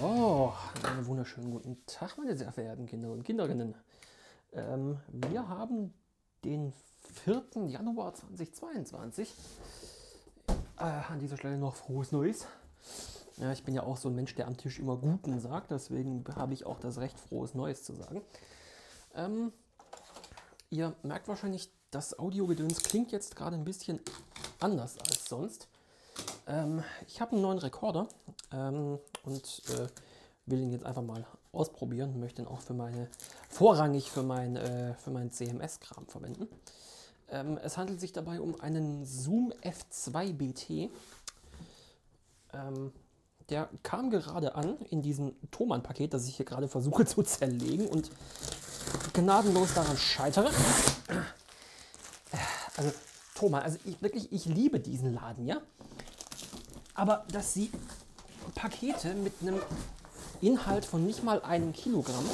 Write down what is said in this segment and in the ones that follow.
So, einen wunderschönen guten Tag, meine sehr verehrten Kinder und Kinderinnen. Ähm, wir haben den 4. Januar 2022. Äh, an dieser Stelle noch frohes Neues. Ja, ich bin ja auch so ein Mensch, der am Tisch immer Guten sagt, deswegen habe ich auch das Recht, frohes Neues zu sagen. Ähm, ihr merkt wahrscheinlich, das Audiogedöns klingt jetzt gerade ein bisschen anders als sonst. Ähm, ich habe einen neuen Rekorder ähm, und äh, will ihn jetzt einfach mal ausprobieren. Möchte ihn auch für meine, vorrangig für mein, äh, meinen CMS-Kram verwenden. Ähm, es handelt sich dabei um einen Zoom F2 BT. Ähm, der kam gerade an in diesem Thomann-Paket, das ich hier gerade versuche zu zerlegen und gnadenlos daran scheitere. Also Thomann, also ich, wirklich, ich liebe diesen Laden, ja. Aber dass sie Pakete mit einem Inhalt von nicht mal einem Kilogramm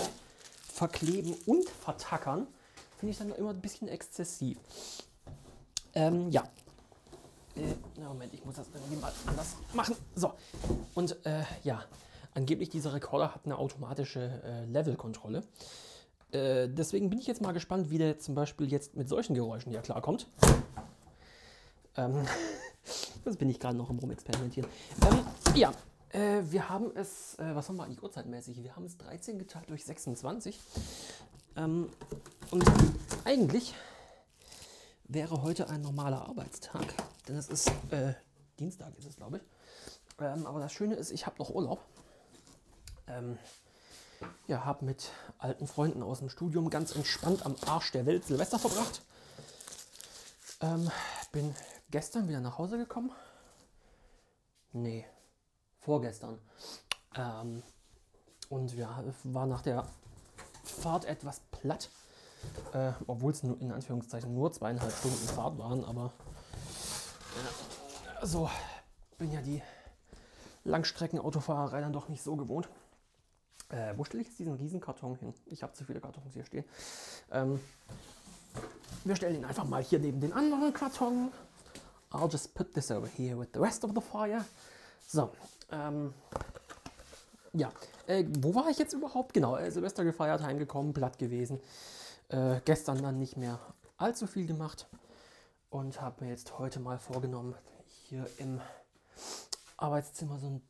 verkleben und vertackern, finde ich dann immer ein bisschen exzessiv. Ähm, ja. Äh, Moment, ich muss das irgendwie mal anders machen. So. Und äh, ja, angeblich dieser Rekorder hat eine automatische äh, Levelkontrolle. Äh, deswegen bin ich jetzt mal gespannt, wie der zum Beispiel jetzt mit solchen Geräuschen hier klarkommt. Ähm, das bin ich gerade noch im Rumexperimentieren. Ähm, ja, äh, wir haben es, äh, was haben wir eigentlich uhrzeitmäßig? Wir haben es 13 geteilt durch 26. Ähm, und eigentlich wäre heute ein normaler Arbeitstag, denn es ist äh, Dienstag, ist es glaube ich. Ähm, aber das Schöne ist, ich habe noch Urlaub. Ähm, ja, habe mit alten Freunden aus dem Studium ganz entspannt am Arsch der Welt Silvester verbracht. Ähm, bin gestern wieder nach Hause gekommen. Nee, vorgestern. Ähm, und ja, war nach der Fahrt etwas platt. Äh, Obwohl es in Anführungszeichen nur zweieinhalb Stunden Fahrt waren, aber ja, so bin ja die Langstreckenautofahrerei dann doch nicht so gewohnt. Äh, wo stelle ich jetzt diesen Riesenkarton hin? Ich habe zu viele Kartons hier stehen. Ähm, wir stellen ihn einfach mal hier neben den anderen Karton. I'll just put this over here with the rest of the fire. So, ähm, ja, äh, wo war ich jetzt überhaupt? Genau, äh, Silvester gefeiert, heimgekommen, platt gewesen. Äh, gestern dann nicht mehr allzu viel gemacht und habe mir jetzt heute mal vorgenommen, hier im Arbeitszimmer so ein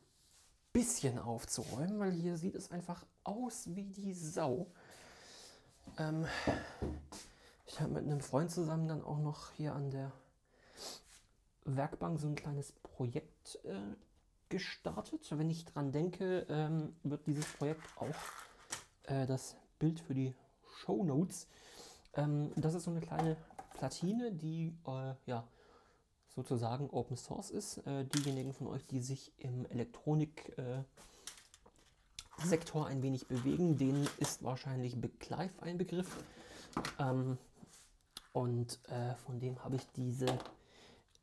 bisschen aufzuräumen, weil hier sieht es einfach aus wie die Sau. Ähm, ich habe mit einem Freund zusammen dann auch noch hier an der Werkbank so ein kleines Projekt äh, gestartet. Wenn ich dran denke, ähm, wird dieses Projekt auch äh, das Bild für die Show Notes. Ähm, das ist so eine kleine Platine, die äh, ja sozusagen Open Source ist. Äh, diejenigen von euch, die sich im Elektronik Sektor ein wenig bewegen, denen ist wahrscheinlich Clive ein Begriff. Ähm, und äh, von dem habe ich diese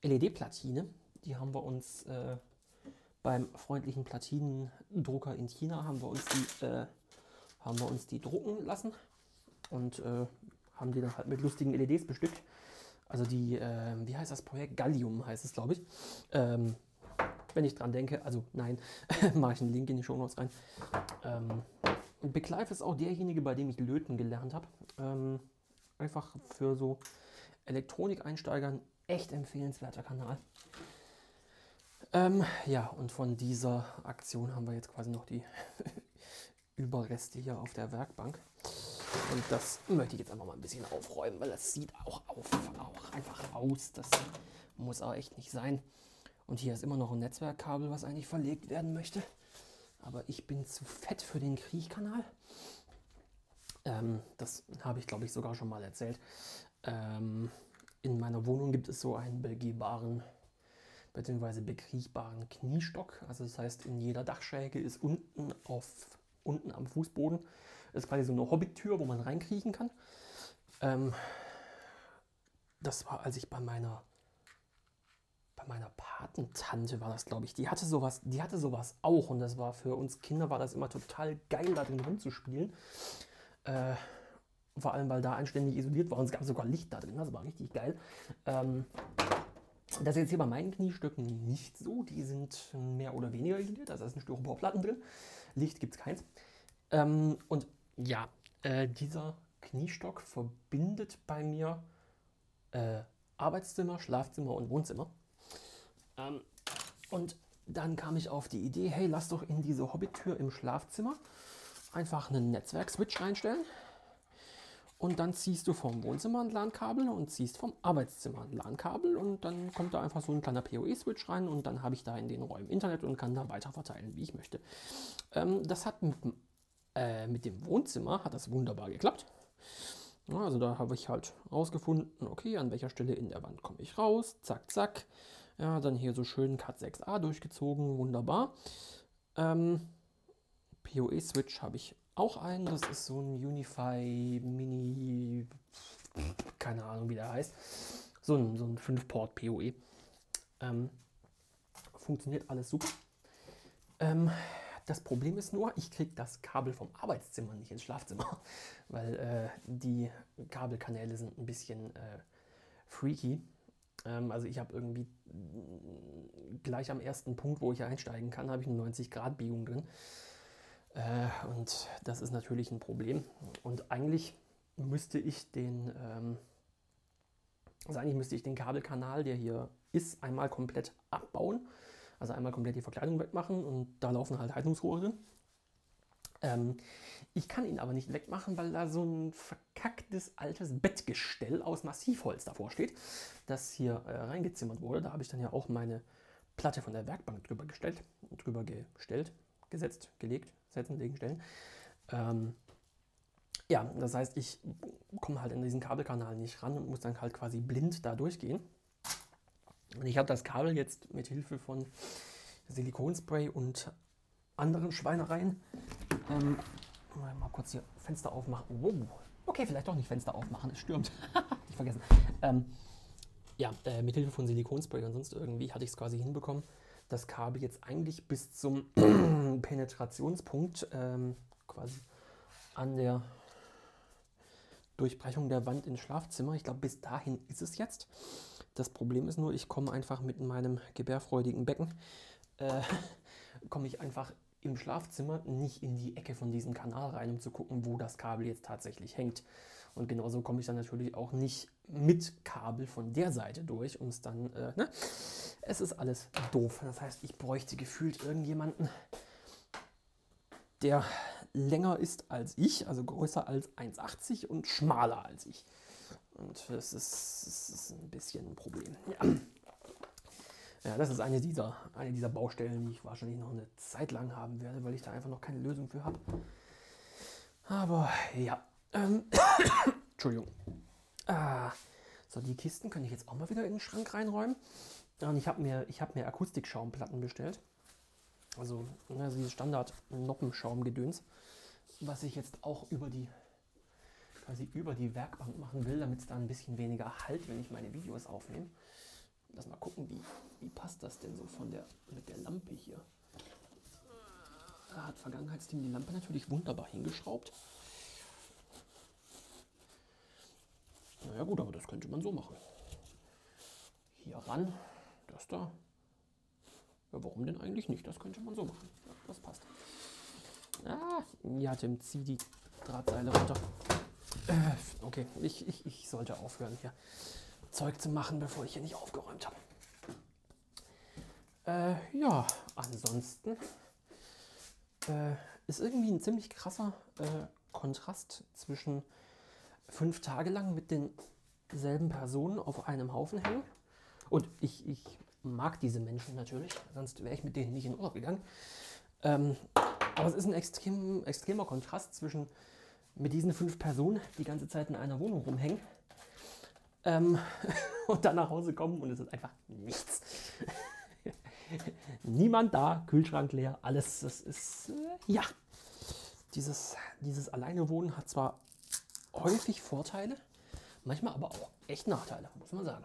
LED-Platine. Die haben wir uns äh, beim freundlichen Platinendrucker in China haben wir uns die, äh, haben wir uns die drucken lassen und äh, haben die dann halt mit lustigen LEDs bestückt. Also die, äh, wie heißt das Projekt? Gallium heißt es, glaube ich. Ähm, wenn ich dran denke, also nein, mache ich einen Link in die Show Notes rein. Ähm, Beclive ist auch derjenige, bei dem ich Löten gelernt habe. Ähm, einfach für so Elektronikeinsteigern echt empfehlenswerter Kanal. Ähm, ja, und von dieser Aktion haben wir jetzt quasi noch die Überreste hier auf der Werkbank. Und das möchte ich jetzt einfach mal ein bisschen aufräumen, weil das sieht auch, auf, auch einfach aus. Das muss aber echt nicht sein. Und hier ist immer noch ein Netzwerkkabel, was eigentlich verlegt werden möchte. Aber ich bin zu fett für den Kriechkanal. Ähm, das habe ich, glaube ich, sogar schon mal erzählt. Ähm, in meiner Wohnung gibt es so einen begehbaren bzw. bekriechbaren Kniestock. Also das heißt, in jeder Dachschräge ist unten auf unten am Fußboden ist quasi so eine Hobbytür, wo man reinkriechen kann. Ähm, das war, als ich bei meiner bei meiner Patentante war das, glaube ich. Die hatte sowas, die hatte sowas auch und das war für uns Kinder war das immer total geil, da drin rumzuspielen. Äh, vor allem, weil da anständig isoliert war und es gab sogar Licht da drin. Das war richtig geil. Ähm, Das ist jetzt hier bei meinen Kniestücken nicht so. Die sind mehr oder weniger isoliert. Also da sind Styroporplatten drin. Licht gibt es keins. Ähm, und ja, äh, dieser Kniestock verbindet bei mir äh, Arbeitszimmer, Schlafzimmer und Wohnzimmer. Ähm, und dann kam ich auf die Idee, hey, lass doch in diese Hobbytür im Schlafzimmer einfach einen Netzwerk-Switch reinstellen. Und dann ziehst du vom Wohnzimmer ein LAN-Kabel und ziehst vom Arbeitszimmer ein LAN-Kabel und dann kommt da einfach so ein kleiner PoE-Switch rein und dann habe ich da in den Räumen Internet und kann da weiter verteilen, wie ich möchte. Ähm, das hat mit, äh, mit dem Wohnzimmer hat das wunderbar geklappt. Also da habe ich halt rausgefunden, okay, an welcher Stelle in der Wand komme ich raus, zack, zack. Ja, dann hier so schön Cat 6a durchgezogen, wunderbar. Ähm, PoE-Switch habe ich auch einen. Das ist so ein Unify Mini, keine Ahnung, wie der heißt. So ein, so ein 5-Port PoE. Ähm, funktioniert alles super. Ähm, das Problem ist nur, ich kriege das Kabel vom Arbeitszimmer nicht ins Schlafzimmer, weil äh, die Kabelkanäle sind ein bisschen äh, freaky. Ähm, also ich habe irgendwie gleich am ersten Punkt, wo ich einsteigen kann, habe ich eine 90-Grad-Biegung drin. Äh, und das ist natürlich ein Problem. Und eigentlich müsste ich den, ähm, also eigentlich müsste ich den Kabelkanal, der hier ist, einmal komplett abbauen. Also einmal komplett die Verkleidung wegmachen und da laufen halt Heizungsrohre drin. Ähm, ich kann ihn aber nicht wegmachen, weil da so ein verkacktes altes Bettgestell aus Massivholz davor steht, das hier äh, reingezimmert wurde. Da habe ich dann ja auch meine Platte von der Werkbank drüber gestellt, drüber gestellt, gesetzt, gelegt, setzen, legen, stellen. Ähm, ja, das heißt, ich komme halt in diesen Kabelkanal nicht ran und muss dann halt quasi blind da durchgehen. Und ich habe das Kabel jetzt mit Hilfe von Silikonspray und anderen Schweinereien. Ähm, mal kurz hier Fenster aufmachen. Wow. Okay, vielleicht doch nicht Fenster aufmachen, es stürmt. ich vergessen. Ähm, ja, äh, mit Hilfe von Silikonspray und sonst irgendwie hatte ich es quasi hinbekommen, das Kabel jetzt eigentlich bis zum Penetrationspunkt ähm, quasi an der Durchbrechung der Wand ins Schlafzimmer. Ich glaube, bis dahin ist es jetzt. Das Problem ist nur, ich komme einfach mit meinem gebärfreudigen Becken, äh, komme ich einfach im Schlafzimmer nicht in die Ecke von diesem Kanal rein, um zu gucken, wo das Kabel jetzt tatsächlich hängt. Und genauso komme ich dann natürlich auch nicht mit Kabel von der Seite durch, um es dann, äh, ne? Es ist alles doof. Das heißt, ich bräuchte gefühlt irgendjemanden, der länger ist als ich, also größer als 1,80 und schmaler als ich. Und das ist, das ist ein bisschen ein Problem. Ja. Ja. das ist eine dieser, eine dieser Baustellen, die ich wahrscheinlich noch eine Zeit lang haben werde, weil ich da einfach noch keine Lösung für habe. Aber ja. Ähm, Entschuldigung. Ah, so, die Kisten kann ich jetzt auch mal wieder in den Schrank reinräumen. Und ich habe mir, hab mir Akustikschaumplatten bestellt. Also ne, dieses Standard-Noppenschaumgedöns, was ich jetzt auch über die, quasi über die Werkbank machen will, damit es da ein bisschen weniger halt, wenn ich meine Videos aufnehme. Lass mal gucken, wie, wie passt das denn so von der, mit der Lampe hier. Da hat Vergangenheitsteam die Lampe natürlich wunderbar hingeschraubt. Naja gut, aber das könnte man so machen. Hier ran, das da. Ja, warum denn eigentlich nicht? Das könnte man so machen. Ja, das passt. Ah, ja, Tim, zieh die Drahtseile runter. Äh, okay, ich, ich, ich sollte aufhören, hier Zeug zu machen, bevor ich hier nicht aufgeräumt habe. Äh, ja, ansonsten äh, ist irgendwie ein ziemlich krasser äh, Kontrast zwischen fünf Tage lang mit denselben Personen auf einem Haufen hängen. Und ich, ich mag diese Menschen natürlich, sonst wäre ich mit denen nicht in Urlaub gegangen. Ähm, aber es ist ein extrem, extremer Kontrast zwischen mit diesen fünf Personen die ganze Zeit in einer Wohnung rumhängen ähm, und dann nach Hause kommen und es ist einfach nichts. Niemand da, Kühlschrank leer, alles. Das ist, äh, ja. Dieses, dieses Alleine hat zwar häufig Vorteile, manchmal aber auch echt Nachteile, muss man sagen.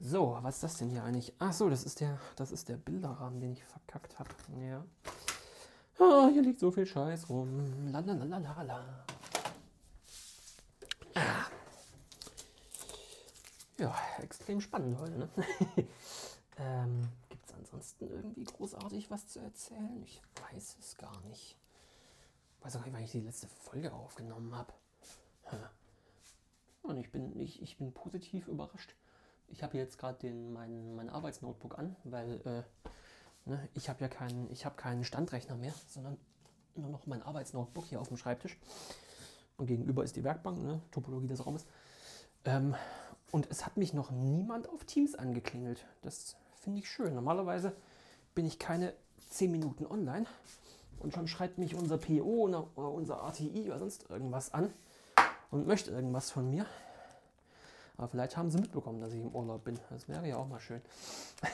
So, was ist das denn hier eigentlich? Ach so, das ist der, das ist der Bilderrahmen, den ich verkackt habe. Ja. Oh, hier liegt so viel Scheiß rum. Lalalala. Ah. Ja, extrem spannend heute. Ne? ähm, Gibt es ansonsten irgendwie großartig was zu erzählen? Ich weiß es gar nicht. Ich weiß auch nicht, wann ich die letzte Folge aufgenommen habe. Und ich bin, ich, ich bin positiv überrascht. Ich habe jetzt gerade mein, mein Arbeitsnotebook an, weil äh, ne, ich habe ja keinen, ich hab keinen Standrechner mehr, sondern nur noch mein Arbeitsnotebook hier auf dem Schreibtisch. Und gegenüber ist die Werkbank, ne, Topologie des Raumes. Ähm, und es hat mich noch niemand auf Teams angeklingelt. Das finde ich schön. Normalerweise bin ich keine 10 Minuten online und schon schreibt mich unser PO oder unser ATI oder sonst irgendwas an und möchte irgendwas von mir. Aber vielleicht haben sie mitbekommen, dass ich im Urlaub bin. Das wäre ja auch mal schön.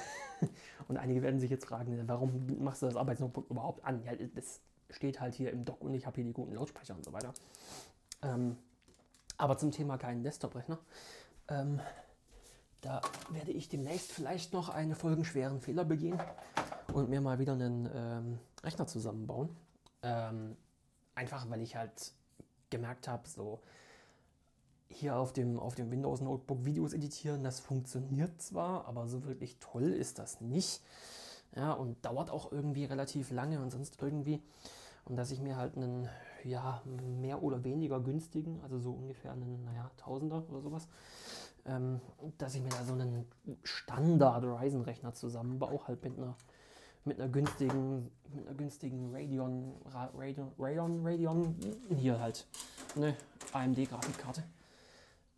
und einige werden sich jetzt fragen, warum machst du das Arbeitsnotebook überhaupt an? Ja, das steht halt hier im Dock und ich habe hier die guten Lautsprecher und so weiter. Ähm, aber zum Thema keinen Desktop-Rechner. Ähm, da werde ich demnächst vielleicht noch einen folgenschweren Fehler begehen und mir mal wieder einen ähm, Rechner zusammenbauen. Ähm, einfach weil ich halt gemerkt habe, so hier auf dem, auf dem Windows Notebook Videos editieren, das funktioniert zwar, aber so wirklich toll ist das nicht. Ja, und dauert auch irgendwie relativ lange und sonst irgendwie. Und dass ich mir halt einen ja, mehr oder weniger günstigen, also so ungefähr einen, naja, Tausender oder sowas, ähm, dass ich mir da so einen Standard Ryzen-Rechner zusammenbaue, halt mit einer, mit einer günstigen, mit einer günstigen Radeon, Radeon, Radeon, Radeon, hier halt, eine AMD-Grafikkarte.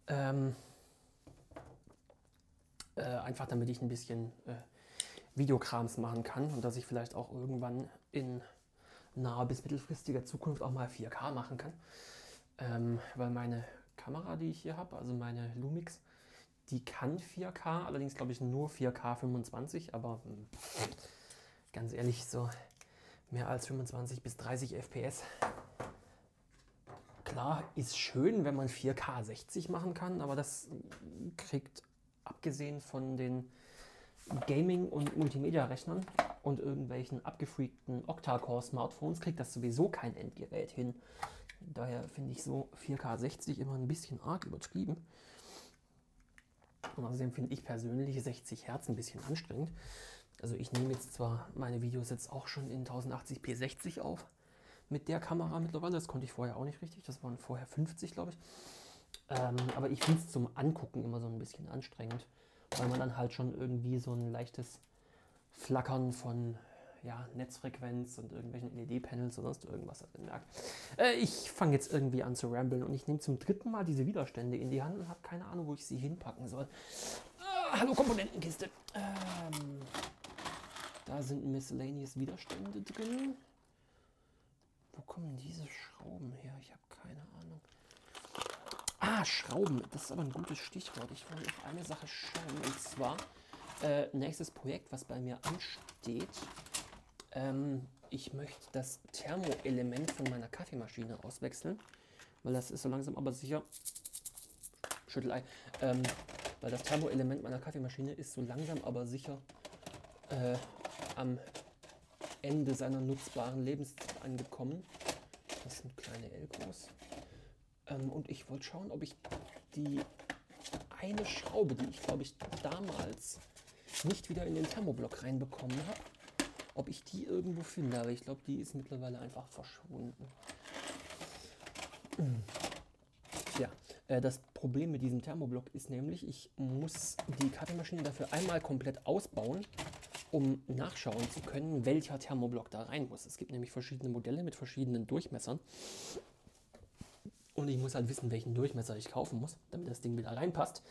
Ähm, äh, einfach damit ich ein bisschen äh, Videokrams machen kann und dass ich vielleicht auch irgendwann in naher bis mittelfristiger Zukunft auch mal 4K machen kann. Ähm, weil meine Kamera, die ich hier habe, also meine Lumix, die kann 4K, allerdings glaube ich nur 4K 25, aber mh, hm, ganz ehrlich, so mehr als 25 bis 30 FPS. Klar, ist schön, wenn man 4K 60 machen kann, aber das kriegt abgesehen von den Gaming- und Multimedia-Rechnern und irgendwelchen abgefreakten Octa-Core-Smartphones kriegt das sowieso kein Endgerät hin. Daher finde ich so 4K 60 immer ein bisschen arg übertrieben. Und außerdem finde ich persönlich 60 Hertz ein bisschen anstrengend. Also ich nehme jetzt zwar meine Videos jetzt auch schon in 1080p 60 auf mit der Kamera mittlerweile. Das konnte ich vorher auch nicht richtig. Das waren vorher 50, glaube ich. Ähm, aber ich finde es zum Angucken immer so ein bisschen anstrengend, weil man dann halt schon irgendwie so ein leichtes Flackern von ja, Netzfrequenz und irgendwelchen LED-Panels oder sonst irgendwas merkt. Äh, ich fange jetzt irgendwie an zu ramblen und ich nehme zum dritten Mal diese Widerstände in die Hand und habe keine Ahnung, wo ich sie hinpacken soll. Ah, hallo Komponentenkiste. Ähm, da sind Miscellaneous Widerstände drin. Wo kommen diese Schrauben her? Ich habe keine Ahnung. Ah, Schrauben. Das ist aber ein gutes Stichwort. Ich wollte auf eine Sache schauen. Und zwar äh, nächstes Projekt, was bei mir ansteht. Ähm, ich möchte das Thermoelement von meiner Kaffeemaschine auswechseln, weil das ist so langsam aber sicher. Schüttelei. Ähm, weil das Thermoelement meiner Kaffeemaschine ist so langsam aber sicher äh, am Ende seiner nutzbaren Lebenszeit angekommen. Das sind kleine Elkos. Ähm, und ich wollte schauen, ob ich die eine Schraube, die ich glaube ich damals nicht wieder in den Thermoblock reinbekommen habe, ob ich die irgendwo finde. Aber ich glaube, die ist mittlerweile einfach verschwunden. Ja, äh, das Problem mit diesem Thermoblock ist nämlich, ich muss die Kaffeemaschine dafür einmal komplett ausbauen, um nachschauen zu können, welcher Thermoblock da rein muss. Es gibt nämlich verschiedene Modelle mit verschiedenen Durchmessern. Und ich muss halt wissen, welchen Durchmesser ich kaufen muss, damit das Ding wieder reinpasst.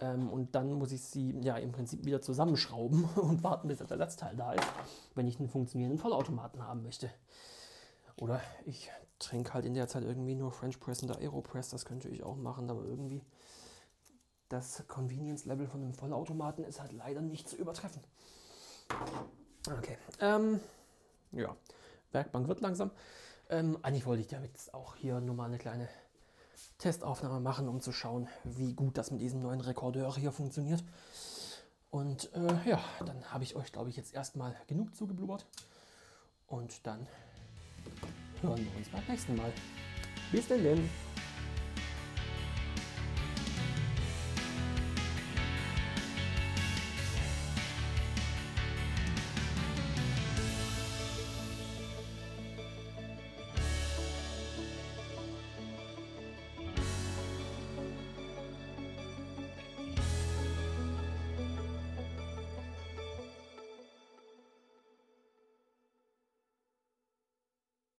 Ähm, und dann muss ich sie ja im Prinzip wieder zusammenschrauben und warten, bis das Ersatzteil da ist, wenn ich einen funktionierenden Vollautomaten haben möchte. Oder ich trinke halt in der Zeit irgendwie nur French Press und Aeropress, das könnte ich auch machen, aber irgendwie das Convenience-Level von einem Vollautomaten ist halt leider nicht zu übertreffen. Okay, ähm, ja, Werkbank wird langsam. Ähm, eigentlich wollte ich damit auch hier nur mal eine kleine Testaufnahme machen, um zu schauen, wie gut das mit diesem neuen Rekordeur hier funktioniert. Und äh, ja, dann habe ich euch, glaube ich, jetzt erstmal genug zugeblubbert. Und dann hören wir uns beim nächsten Mal. Bis denn.